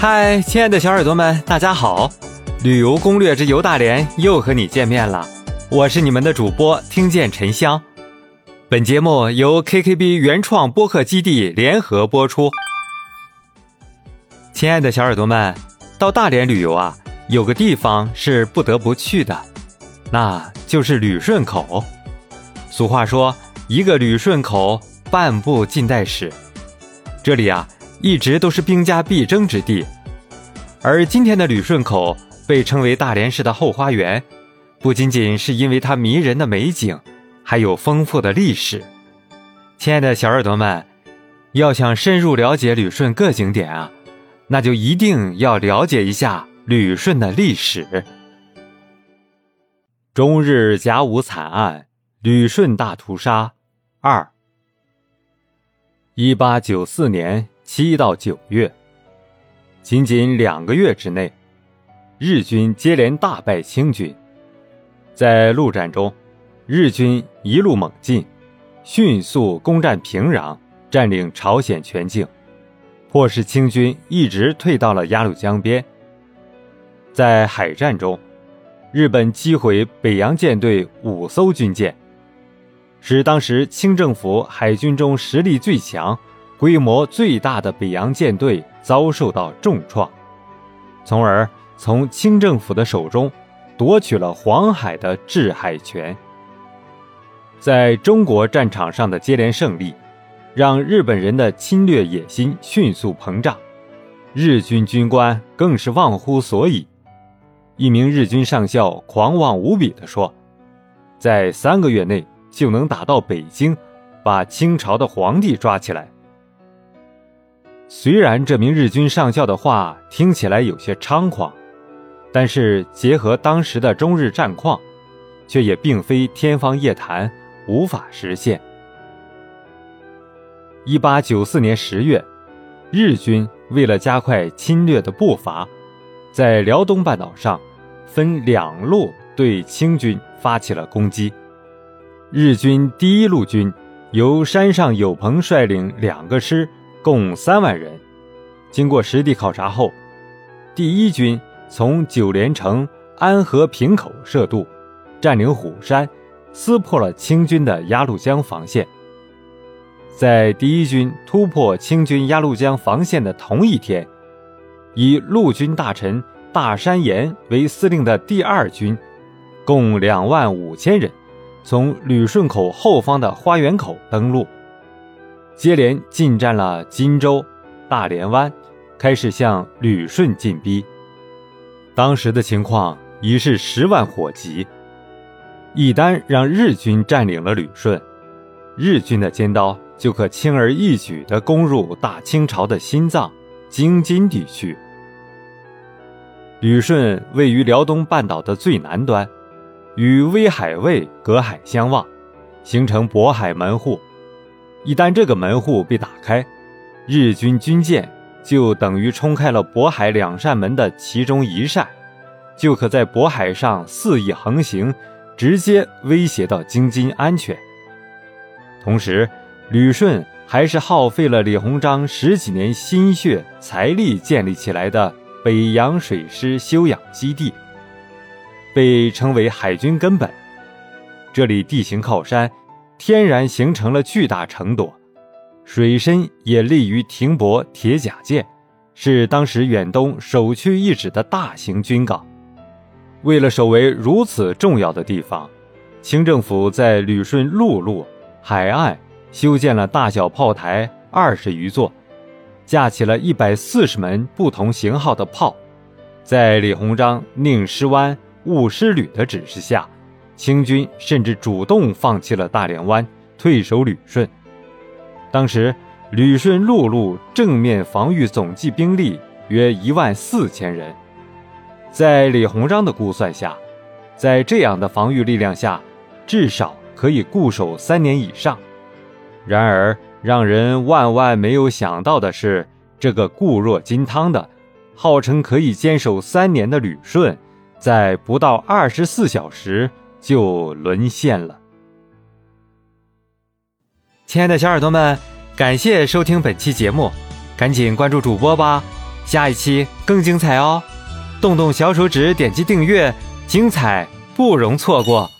嗨，亲爱的小耳朵们，大家好！旅游攻略之游大连又和你见面了，我是你们的主播听见沉香。本节目由 KKB 原创播客基地联合播出。亲爱的小耳朵们，到大连旅游啊，有个地方是不得不去的，那就是旅顺口。俗话说，一个旅顺口，半部近代史。这里啊。一直都是兵家必争之地，而今天的旅顺口被称为大连市的后花园，不仅仅是因为它迷人的美景，还有丰富的历史。亲爱的小耳朵们，要想深入了解旅顺各景点啊，那就一定要了解一下旅顺的历史。中日甲午惨案，旅顺大屠杀二，一八九四年。七到九月，仅仅两个月之内，日军接连大败清军。在陆战中，日军一路猛进，迅速攻占平壤，占领朝鲜全境，迫使清军一直退到了鸭绿江边。在海战中，日本击毁北洋舰队五艘军舰，使当时清政府海军中实力最强。规模最大的北洋舰队遭受到重创，从而从清政府的手中夺取了黄海的制海权。在中国战场上的接连胜利，让日本人的侵略野心迅速膨胀，日军军官更是忘乎所以。一名日军上校狂妄无比地说：“在三个月内就能打到北京，把清朝的皇帝抓起来。”虽然这名日军上校的话听起来有些猖狂，但是结合当时的中日战况，却也并非天方夜谭，无法实现。一八九四年十月，日军为了加快侵略的步伐，在辽东半岛上分两路对清军发起了攻击。日军第一路军由山上有朋率领两个师。共三万人，经过实地考察后，第一军从九连城安和平口涉渡，占领虎山，撕破了清军的鸭绿江防线。在第一军突破清军鸭绿江防线的同一天，以陆军大臣大山岩为司令的第二军，共两万五千人，从旅顺口后方的花园口登陆。接连进占了金州、大连湾，开始向旅顺进逼。当时的情况已是十万火急，一旦让日军占领了旅顺，日军的尖刀就可轻而易举地攻入大清朝的心脏——京津地区。旅顺位于辽东半岛的最南端，与威海卫隔海相望，形成渤海门户。一旦这个门户被打开，日军军舰就等于冲开了渤海两扇门的其中一扇，就可在渤海上肆意横行，直接威胁到京津安全。同时，旅顺还是耗费了李鸿章十几年心血财力建立起来的北洋水师休养基地，被称为海军根本。这里地形靠山。天然形成了巨大城垛，水深也利于停泊铁甲舰，是当时远东首屈一指的大型军港。为了守卫如此重要的地方，清政府在旅顺陆路、海岸修建了大小炮台二十余座，架起了一百四十门不同型号的炮。在李鸿章宁师湾务师旅的指示下。清军甚至主动放弃了大连湾，退守旅顺。当时，旅顺陆路正面防御总计兵力约一万四千人。在李鸿章的估算下，在这样的防御力量下，至少可以固守三年以上。然而，让人万万没有想到的是，这个固若金汤的、号称可以坚守三年的旅顺，在不到二十四小时。就沦陷了。亲爱的小耳朵们，感谢收听本期节目，赶紧关注主播吧，下一期更精彩哦！动动小手指点击订阅，精彩不容错过。